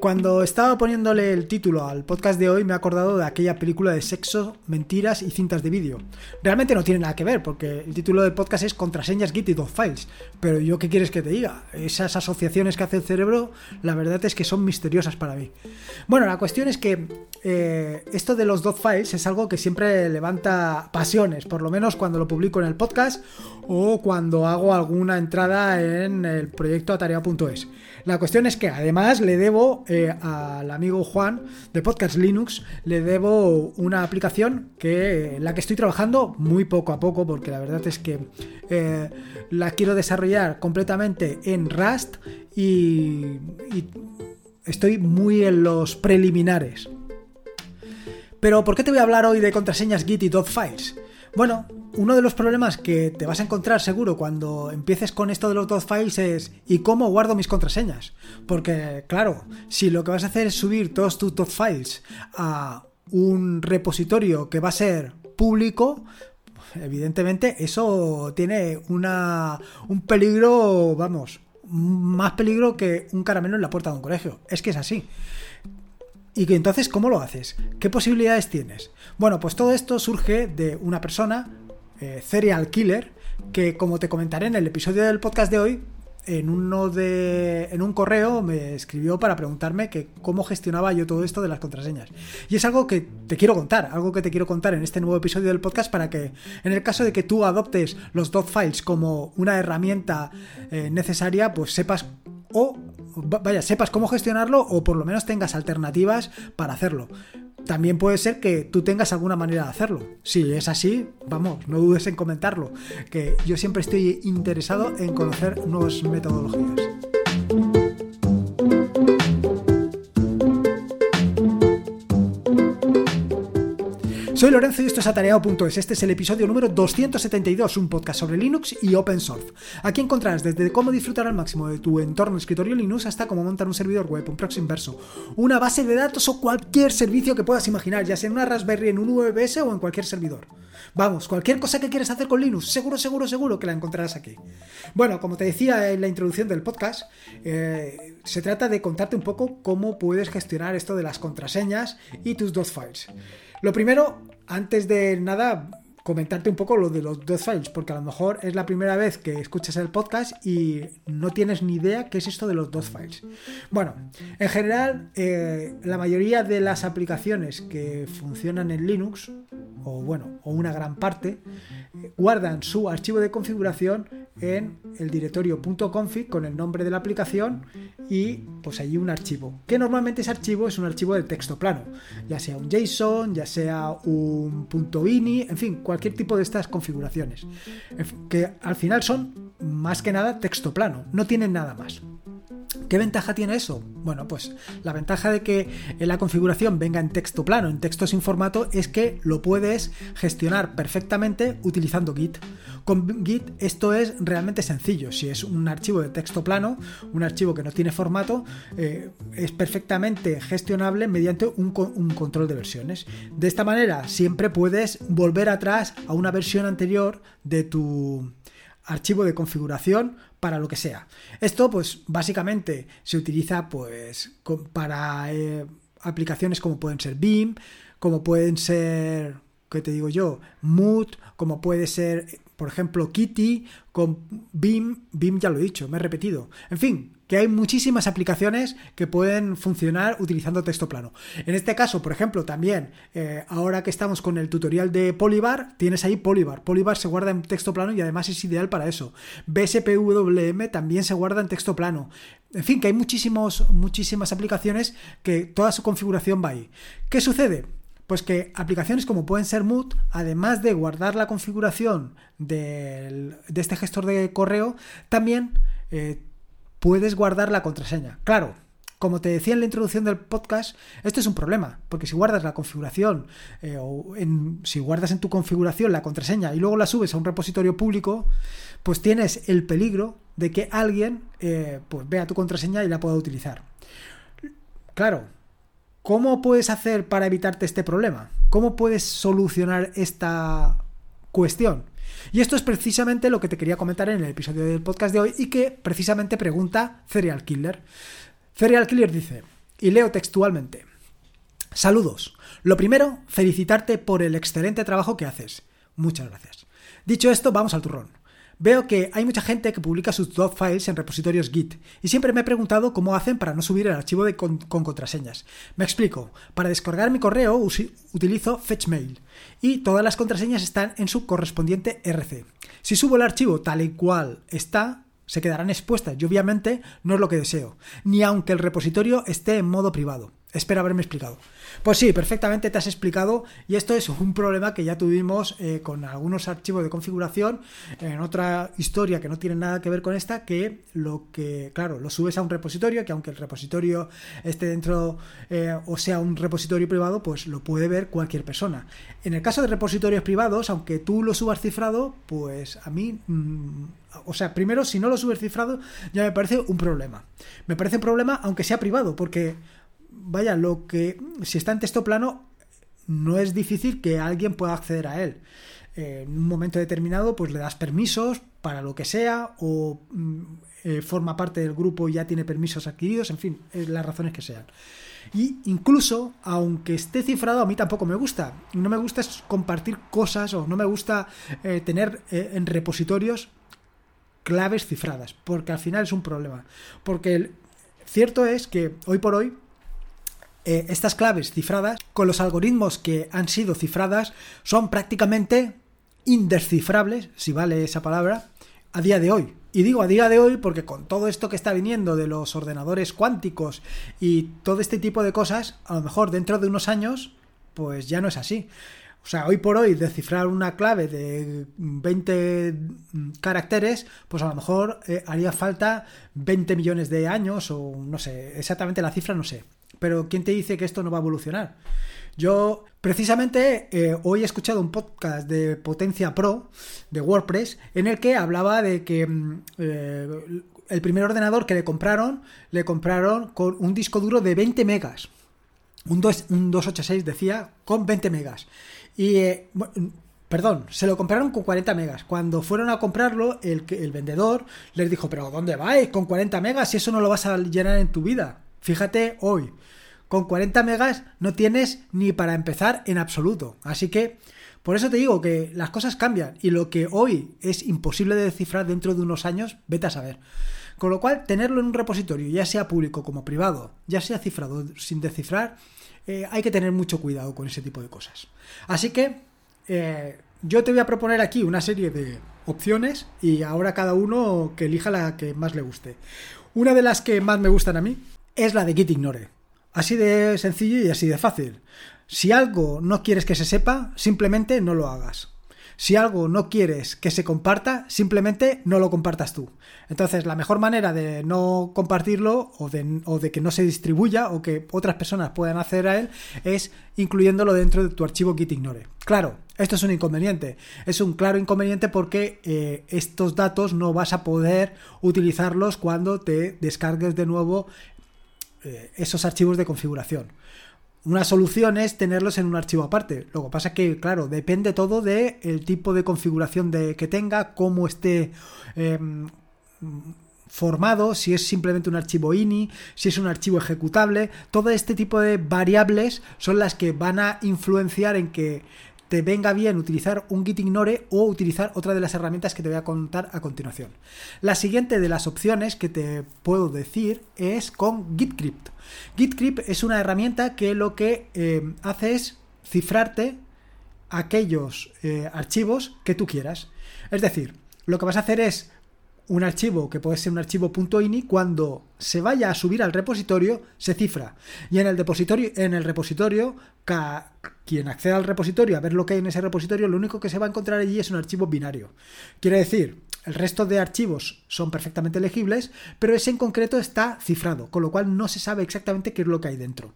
Cuando estaba poniéndole el título al podcast de hoy me he acordado de aquella película de sexo, mentiras y cintas de vídeo. Realmente no tiene nada que ver porque el título del podcast es Contraseñas Git y Files. Pero yo qué quieres que te diga? Esas asociaciones que hace el cerebro, la verdad es que son misteriosas para mí. Bueno, la cuestión es que eh, esto de los files es algo que siempre levanta pasiones, por lo menos cuando lo publico en el podcast o cuando hago alguna entrada en el proyecto atarea.es. La cuestión es que además le debo eh, al amigo Juan de Podcast Linux, le debo una aplicación que en la que estoy trabajando muy poco a poco, porque la verdad es que eh, la quiero desarrollar completamente en Rust y, estoy muy en los preliminares. Pero ¿por qué te voy a hablar hoy de contraseñas Git y files? Bueno, uno de los problemas que te vas a encontrar seguro cuando empieces con esto de los dos files es ¿y cómo guardo mis contraseñas? Porque, claro, si lo que vas a hacer es subir todos tus top files a un repositorio que va a ser público, evidentemente eso tiene una, un peligro, vamos, más peligro que un caramelo en la puerta de un colegio. Es que es así. Y entonces, ¿cómo lo haces? ¿Qué posibilidades tienes? Bueno, pues todo esto surge de una persona, eh, Serial Killer, que como te comentaré en el episodio del podcast de hoy, en uno de en un correo me escribió para preguntarme que cómo gestionaba yo todo esto de las contraseñas. Y es algo que te quiero contar, algo que te quiero contar en este nuevo episodio del podcast para que en el caso de que tú adoptes los files como una herramienta eh, necesaria, pues sepas o vaya, sepas cómo gestionarlo o por lo menos tengas alternativas para hacerlo. También puede ser que tú tengas alguna manera de hacerlo. Si es así, vamos, no dudes en comentarlo, que yo siempre estoy interesado en conocer nuevas metodologías. Soy Lorenzo y esto es atareado.es. Este es el episodio número 272, un podcast sobre Linux y Open Source. Aquí encontrarás desde cómo disfrutar al máximo de tu entorno escritorio Linux hasta cómo montar un servidor web, un proxy inverso, una base de datos o cualquier servicio que puedas imaginar, ya sea en una Raspberry, en un VPS o en cualquier servidor. Vamos, cualquier cosa que quieras hacer con Linux, seguro, seguro, seguro que la encontrarás aquí. Bueno, como te decía en la introducción del podcast, eh, se trata de contarte un poco cómo puedes gestionar esto de las contraseñas y tus dos files. Lo primero, antes de nada, comentarte un poco lo de los dos files, porque a lo mejor es la primera vez que escuchas el podcast y no tienes ni idea qué es esto de los dos files. Bueno, en general, eh, la mayoría de las aplicaciones que funcionan en Linux, o bueno, o una gran parte, guardan su archivo de configuración en el directorio .config con el nombre de la aplicación y pues allí un archivo, que normalmente ese archivo es un archivo de texto plano, ya sea un JSON, ya sea un .ini, en fin, cualquier tipo de estas configuraciones, que al final son más que nada texto plano, no tienen nada más. ¿Qué ventaja tiene eso? Bueno, pues la ventaja de que la configuración venga en texto plano, en texto sin formato, es que lo puedes gestionar perfectamente utilizando Git. Con Git esto es realmente sencillo. Si es un archivo de texto plano, un archivo que no tiene formato, eh, es perfectamente gestionable mediante un, un control de versiones. De esta manera siempre puedes volver atrás a una versión anterior de tu archivo de configuración para lo que sea. Esto, pues, básicamente se utiliza, pues, para eh, aplicaciones como pueden ser BIM, como pueden ser, ¿qué te digo yo? Mood, como puede ser, por ejemplo, Kitty, con BIM, BIM ya lo he dicho, me he repetido. En fin, que hay muchísimas aplicaciones que pueden funcionar utilizando texto plano. En este caso, por ejemplo, también, eh, ahora que estamos con el tutorial de Polybar, tienes ahí Polybar. Polybar se guarda en texto plano y además es ideal para eso. BSPWM también se guarda en texto plano. En fin, que hay muchísimos, muchísimas aplicaciones que toda su configuración va ahí. ¿Qué sucede? Pues que aplicaciones como pueden ser Mood, además de guardar la configuración de este gestor de correo, también eh, puedes guardar la contraseña. Claro, como te decía en la introducción del podcast, esto es un problema, porque si guardas la configuración eh, o si guardas en tu configuración la contraseña y luego la subes a un repositorio público, pues tienes el peligro de que alguien eh, pues vea tu contraseña y la pueda utilizar. Claro, ¿cómo puedes hacer para evitarte este problema? ¿Cómo puedes solucionar esta cuestión? Y esto es precisamente lo que te quería comentar en el episodio del podcast de hoy y que precisamente pregunta Serial Killer. Serial Killer dice, Y leo textualmente. Saludos. Lo primero, felicitarte por el excelente trabajo que haces. Muchas gracias. Dicho esto, vamos al turrón. Veo que hay mucha gente que publica sus dog files en repositorios Git y siempre me he preguntado cómo hacen para no subir el archivo con, contraseñas. Me explico. Para descargar mi correo utilizo FetchMail y todas las contraseñas están en su correspondiente RC. Si subo el archivo tal y cual está, se quedarán expuestas y obviamente no es lo que deseo, ni aunque el repositorio esté en modo privado. Espero haberme explicado. Pues sí, perfectamente te has explicado y esto es un problema que ya tuvimos eh, con algunos archivos de configuración en otra historia que no tiene nada que ver con esta, que lo que, claro, lo subes a un repositorio, que aunque el repositorio esté dentro eh, o sea un repositorio privado, pues lo puede ver cualquier persona. En el caso de repositorios privados, aunque tú lo subas cifrado, pues a mí... Mm, o sea, primero, si no lo subes cifrado, ya me parece un problema. Me parece un problema aunque sea privado, porque vaya, lo que si está en texto plano, no es difícil que alguien pueda acceder a él. Eh, en un momento determinado, pues le das permisos para lo que sea, o mm, eh, forma parte del grupo y ya tiene permisos adquiridos, en fin, las razones que sean. Y incluso, aunque esté cifrado, a mí tampoco me gusta. No me gusta compartir cosas o no me gusta eh, tener en repositorios claves cifradas, porque al final es un problema. Porque cierto es que hoy por hoy eh, estas claves cifradas, con los algoritmos que han sido cifradas, son prácticamente indescifrables, si vale esa palabra, a día de hoy. Y digo a día de hoy porque con todo esto que está viniendo de los ordenadores cuánticos y todo este tipo de cosas, a lo mejor dentro de unos años, pues ya no es así. O sea, hoy por hoy descifrar una clave de 20 caracteres, pues a lo mejor eh, haría falta 20 millones de años o no sé, exactamente la cifra no sé. Pero ¿quién te dice que esto no va a evolucionar? Yo precisamente eh, hoy he escuchado un podcast de Potencia Pro de WordPress en el que hablaba de que mm, eh, el primer ordenador que le compraron, le compraron con un disco duro de 20 megas. Un, 286 decía, con 20 megas. Y, eh, perdón, se lo compraron con 40 megas. Cuando fueron a comprarlo, el, el vendedor les dijo, pero ¿dónde vais con 40 megas si eso no lo vas a llenar en tu vida? Fíjate hoy, con 40 megas no tienes ni para empezar en absoluto. Así que por eso te digo que las cosas cambian y lo que hoy es imposible de descifrar dentro de unos años, vete a saber. Con lo cual, tenerlo en un repositorio, ya sea público como privado, ya sea cifrado sin descifrar, eh, hay que tener mucho cuidado con ese tipo de cosas. Así que eh, yo te voy a proponer aquí una serie de opciones y ahora cada uno que elija la que más le guste. Una de las que más me gustan a mí es la de Git Ignore. Así de sencillo y así de fácil. Si algo no quieres que se sepa, simplemente no lo hagas. Si algo no quieres que se comparta, simplemente no lo compartas tú. Entonces, la mejor manera de no compartirlo o de, que no se distribuya o que otras personas puedan acceder a él es incluyéndolo dentro de tu archivo Git Ignore. Claro, esto es un inconveniente. Es un claro inconveniente porque eh, estos datos no vas a poder utilizarlos cuando te descargues de nuevo eh, esos archivos de configuración. Una solución es tenerlos en un archivo aparte. Lo que pasa es que, claro, depende todo del tipo de configuración de, que tenga, cómo esté em, formado, si es simplemente un archivo INI, si es un archivo ejecutable. Todo este tipo de variables son las que van a influenciar en que te venga bien utilizar un git ignore o utilizar otra de las herramientas que te voy a contar a continuación. La siguiente de las opciones que te puedo decir es con gitcrypt. Gitcrypt es una herramienta que lo que eh, hace es cifrarte aquellos eh, archivos que tú quieras. Es decir, lo que vas a hacer es un archivo que puede ser un archivo .ini cuando se vaya a subir al repositorio se cifra. Y en el repositorio en el repositorio quien acceda al repositorio a ver lo que hay en ese repositorio lo único que se va a encontrar allí es un archivo binario. Quiere decir el resto de archivos son perfectamente legibles pero ese en concreto está cifrado con lo cual no se sabe exactamente qué es lo que hay dentro.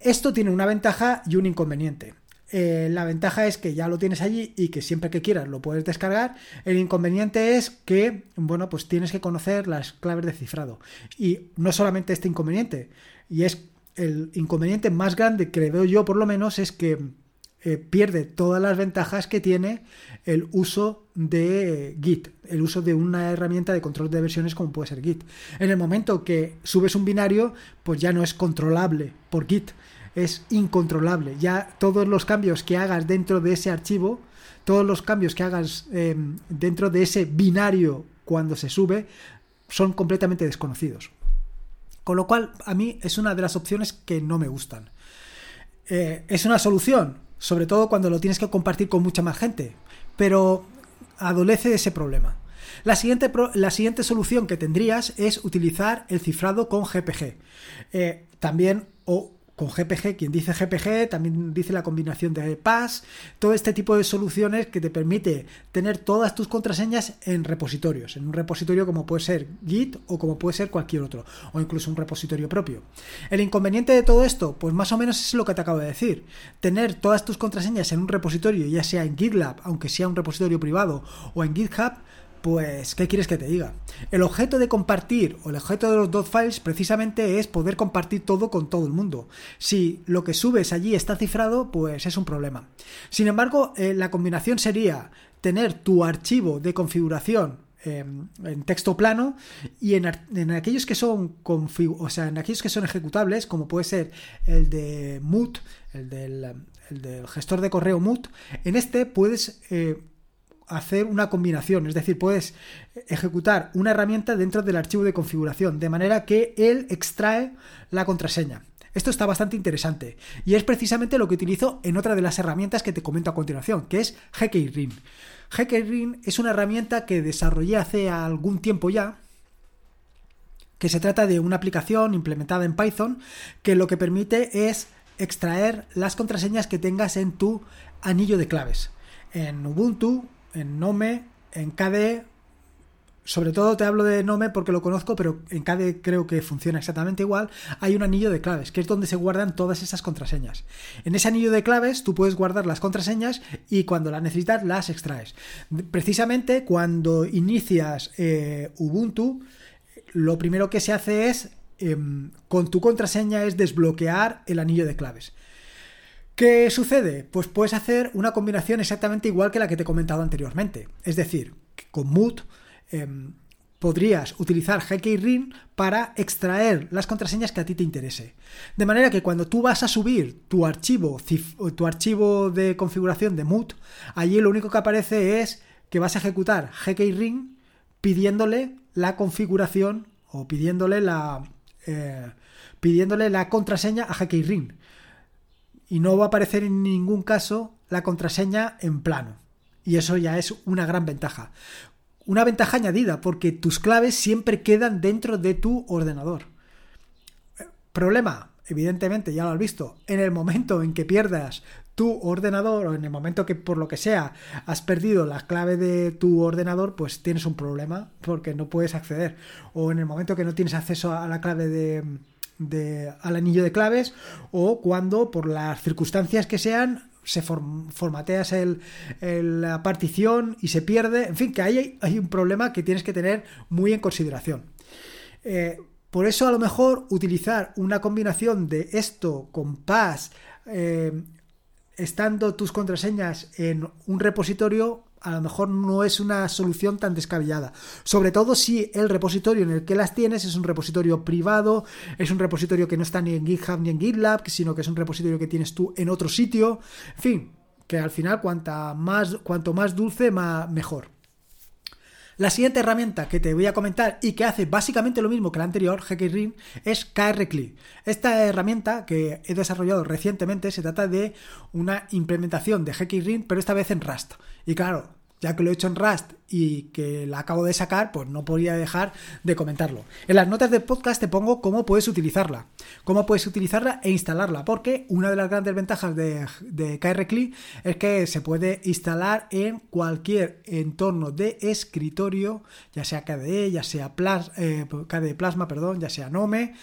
Esto tiene una ventaja y un inconveniente eh, la ventaja es que ya lo tienes allí y que siempre que quieras lo puedes descargar. El inconveniente es que, bueno, pues tienes que conocer las claves de cifrado. Y no solamente este inconveniente, y es el inconveniente más grande que veo yo por lo menos es que eh, pierde todas las ventajas que tiene el uso de Git, el uso de una herramienta de control de versiones como puede ser Git. En el momento que subes un binario, pues ya no es controlable por Git, es incontrolable. Ya todos los cambios que hagas dentro de ese archivo, todos los cambios que hagas em, dentro de ese binario cuando se sube, son completamente desconocidos. Con lo cual, a mí es una de las opciones que no me gustan. Eh, es una solución, sobre todo cuando lo tienes que compartir con mucha más gente, pero adolece de ese problema. La siguiente, la siguiente solución que tendrías es utilizar el cifrado con GPG. Eh, también, o con GPG, quien dice GPG también dice la combinación de PAS, todo este tipo de soluciones que te permite tener todas tus contraseñas en repositorios, en un repositorio como puede ser Git o como puede ser cualquier otro, o incluso un repositorio propio. El inconveniente de todo esto, pues más o menos es lo que te acabo de decir, tener todas tus contraseñas en un repositorio, ya sea en GitLab, aunque sea un repositorio privado, o en GitHub, pues, ¿qué quieres que te diga? El objeto de compartir o el objeto de los dot files precisamente es poder compartir todo con todo el mundo. Si lo que subes allí está cifrado, pues es un problema. Sin embargo, eh, la combinación sería tener tu archivo de configuración em, en texto plano y en, aquellos que son o sea, en aquellos que son ejecutables, como puede ser el de Moot, el del, gestor de correo Moot, en este puedes eh, hacer una combinación, es decir, puedes ejecutar una herramienta dentro del archivo de configuración, de manera que él extrae la contraseña. Esto está bastante interesante y es precisamente lo que utilizo en otra de las herramientas que te comento a continuación, que es GKRIN. GKRIN es una herramienta que desarrollé hace algún tiempo ya, que se trata de una aplicación implementada en Python que lo que permite es extraer las contraseñas que tengas en tu anillo de claves. En Ubuntu en Nome, en KDE, sobre todo te hablo de Nome porque lo conozco, pero en KDE creo que funciona exactamente igual, hay un anillo de claves, que es donde se guardan todas esas contraseñas. En ese anillo de claves tú puedes guardar las contraseñas y cuando las necesitas las extraes. Precisamente cuando inicias eh, Ubuntu, lo primero que se hace es, em, con tu contraseña, es desbloquear el anillo de claves. ¿Qué sucede? Pues puedes hacer una combinación exactamente igual que la que te he comentado anteriormente. Es decir, con Moot em, podrías utilizar GKRIN para extraer las contraseñas que a ti te interese. De manera que cuando tú vas a subir tu archivo, tu archivo de configuración de Moot, allí lo único que aparece es que vas a ejecutar GKRIN pidiéndole la configuración o pidiéndole la, eh, pidiéndole la contraseña a GKRIN y no va a aparecer en ningún caso la contraseña en plano. Y eso ya es una gran ventaja. Una ventaja añadida, porque tus claves siempre quedan dentro de tu ordenador. Problema, evidentemente, ya lo has visto, en el momento en que pierdas tu ordenador o en el momento que por lo que sea has perdido la clave de tu ordenador, pues tienes un problema porque no puedes acceder. O en el momento que no tienes acceso a la clave de, al anillo de claves o cuando por las circunstancias que sean se formateas el, la partición y se pierde. En fin, que hay, hay un problema que tienes que tener muy en consideración. Eh, por eso a lo mejor utilizar una combinación de esto con PAS, eh, estando tus contraseñas en un repositorio, a lo mejor no es una solución tan descabellada. Sobre todo si el repositorio en el que las tienes es un repositorio privado, es un repositorio que no está ni en GitHub ni en GitLab, sino que es un repositorio que tienes tú en otro sitio. En fin, que al final cuanta más, cuanto más dulce, más, mejor. La siguiente herramienta que te voy a comentar y que hace básicamente lo mismo que la anterior, GKRIN, es KRCli. Esta herramienta que he desarrollado recientemente se trata de una implementación de GKRIN, pero esta vez en Rust. Y claro, ya que lo he hecho en Rust y que la acabo de sacar, pues no podía dejar de comentarlo. En las notas del podcast te pongo cómo puedes utilizarla, cómo puedes utilizarla e instalarla, porque una de las grandes ventajas de, de KRCli es que se puede instalar en cualquier entorno de escritorio, ya sea KDE, ya sea eh, KDE Plasma, perdón, ya sea Nome,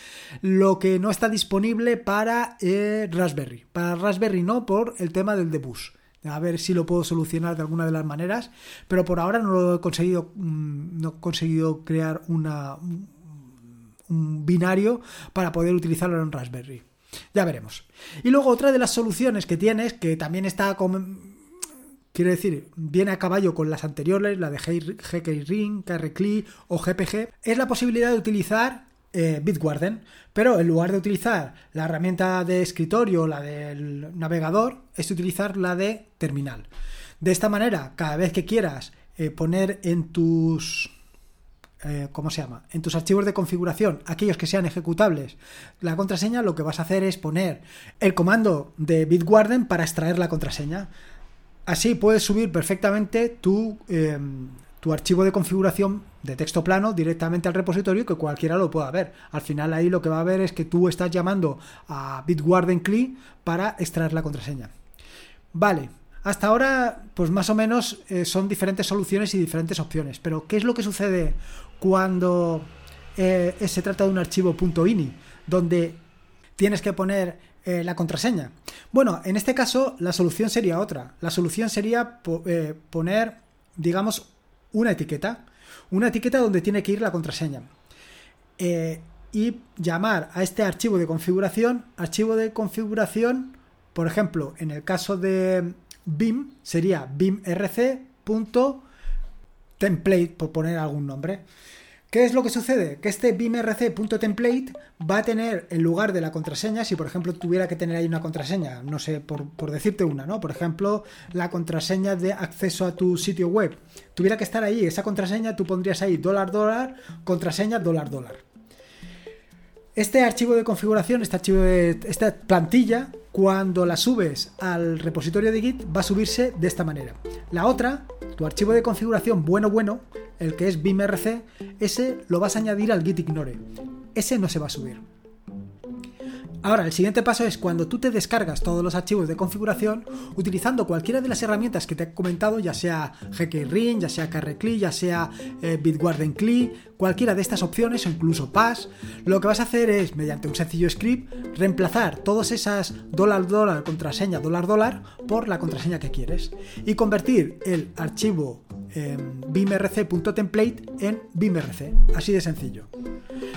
lo que no está disponible para eh, Raspberry. Para Raspberry no por el tema del debug a ver si lo puedo solucionar de alguna de las maneras, pero por ahora no lo he conseguido, mm, no he conseguido crear una, un binario para poder utilizarlo en Raspberry. Ya veremos. Y luego otra de las soluciones que tienes, que también está. Quiero decir, viene a caballo con las anteriores, la de GK Ring, KRCLI o GPG, es la posibilidad de utilizar eh, Bitwarden, pero en lugar de utilizar la herramienta de escritorio, la del navegador, es utilizar la de terminal. De esta manera, cada vez que quieras eh, poner en tus eh, ¿cómo se llama? En tus archivos de configuración, aquellos que sean ejecutables, la contraseña, lo que vas a hacer es poner el comando de Bitwarden para extraer la contraseña. Así puedes subir perfectamente tu, em, tu archivo de configuración de texto plano directamente al repositorio que cualquiera lo pueda ver. Al final ahí lo que va a ver es que tú estás llamando a Bitwarden CLI para extraer la contraseña. Vale, hasta ahora, pues más o menos eh, son diferentes soluciones y diferentes opciones. Pero, ¿qué es lo que sucede cuando eh, se trata de un archivo .ini, donde tienes que poner eh, la contraseña? Bueno, en este caso la solución sería otra. La solución sería poner, digamos, una etiqueta. Una etiqueta donde tiene que ir la contraseña. y llamar a este archivo de configuración, archivo de configuración, por ejemplo, en el caso de BIM sería bimrc.template, por poner algún nombre. ¿Qué es lo que sucede? Que este bimrc.template va a tener, en lugar de la contraseña, si por ejemplo tuviera que tener ahí una contraseña, no sé, por, por, decirte una, ¿no? Por ejemplo, la contraseña de acceso a tu sitio web. Tuviera que estar ahí, esa contraseña, tú pondrías ahí dólar, dólar, contraseña, dólar, dólar. Este archivo de configuración, este esta plantilla, cuando la subes al repositorio de Git, va a subirse de esta manera. La otra, tu archivo de configuración bueno bueno, el que es bimrc, ese lo vas a añadir al git ignore. Ese no se va a subir. Ahora, el siguiente paso es cuando tú te descargas todos los archivos de configuración utilizando cualquiera de las herramientas que te he comentado, ya sea GKRing, ya sea CarreCli, ya sea eh, cualquiera de estas opciones o incluso PAS, lo que vas a hacer es, mediante un sencillo script, reemplazar todas esas dólar dólar contraseña dólar dólar por la contraseña que quieres y convertir el archivo eh, bimrc.template en bimrc, así de sencillo.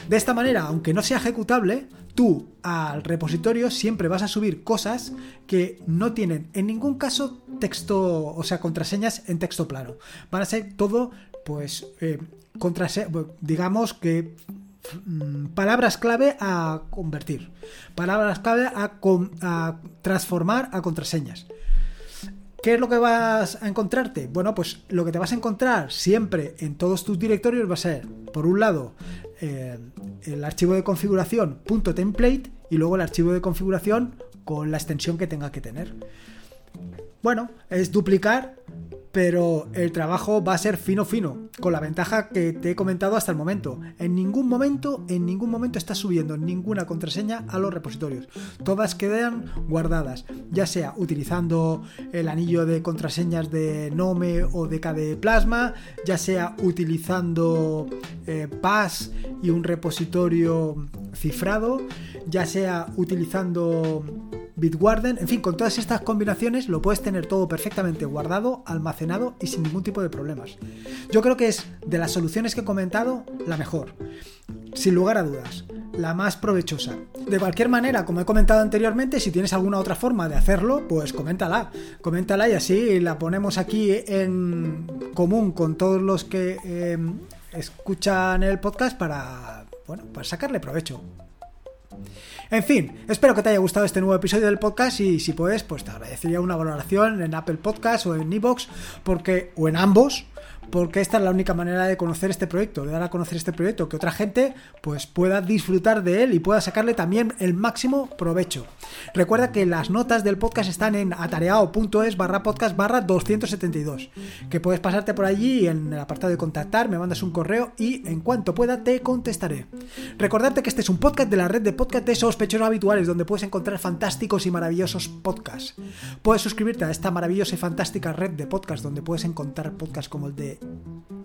De esta manera, aunque no sea ejecutable, tú al repositorio siempre vas a subir cosas que no tienen en ningún caso texto, o sea, contraseñas en texto plano. Van a ser todo, pues, eh, digamos que mm, palabras clave a convertir, palabras clave a, a transformar a contraseñas. ¿Qué es lo que vas a encontrarte? Bueno, pues lo que te vas a encontrar siempre en todos tus directorios va a ser, por un lado, eh, el archivo de configuración .template y luego el archivo de configuración con la extensión que tenga que tener. Bueno, es duplicar pero el trabajo va a ser fino fino, con la ventaja que te he comentado hasta el momento. En ningún momento, en ningún momento estás subiendo ninguna contraseña a los repositorios. Todas quedan guardadas, ya sea utilizando el anillo de contraseñas de Nome o de KDE Plasma, ya sea utilizando eh, PAS y un repositorio cifrado, ya sea utilizando Bitwarden, en fin, con todas estas combinaciones lo puedes tener todo perfectamente guardado, almacenado y sin ningún tipo de problemas. Yo creo que es de las soluciones que he comentado la mejor, sin lugar a dudas, la más provechosa. De cualquier manera, como he comentado anteriormente, si tienes alguna otra forma de hacerlo, pues coméntala, coméntala y así la ponemos aquí en común con todos los que em, escuchan el podcast para, bueno, para sacarle provecho. En fin, espero que te haya gustado este nuevo episodio del podcast y si puedes, pues te agradecería una valoración en Apple Podcast o en Evox, porque, o en ambos, porque esta es la única manera de conocer este proyecto, de dar a conocer este proyecto, que otra gente pues pueda disfrutar de él y pueda sacarle también el máximo provecho. Recuerda que las notas del podcast están en atareado.es barra podcast barra 272, que puedes pasarte por allí en el apartado de contactar, me mandas un correo y en cuanto pueda te contestaré. Recordarte que este es un podcast de la red de podcast de sospechosos habituales, donde puedes encontrar fantásticos y maravillosos podcasts. Puedes suscribirte a esta maravillosa y fantástica red de podcasts, donde puedes encontrar podcasts como el de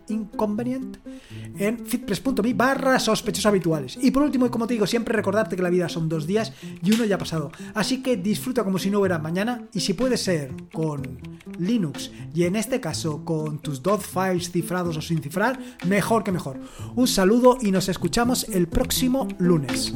Inconvenient en fitpress.me barra sospechosos habituales. Y por último, y como te digo, siempre recordarte que la vida son dos días y uno ya ha pasado. Así que disfruta como si no hubiera mañana y si puede ser con Linux y en este caso con tus dos files cifrados o sin cifrar, mejor que mejor. Un saludo y nos escuchamos el próximo lunes.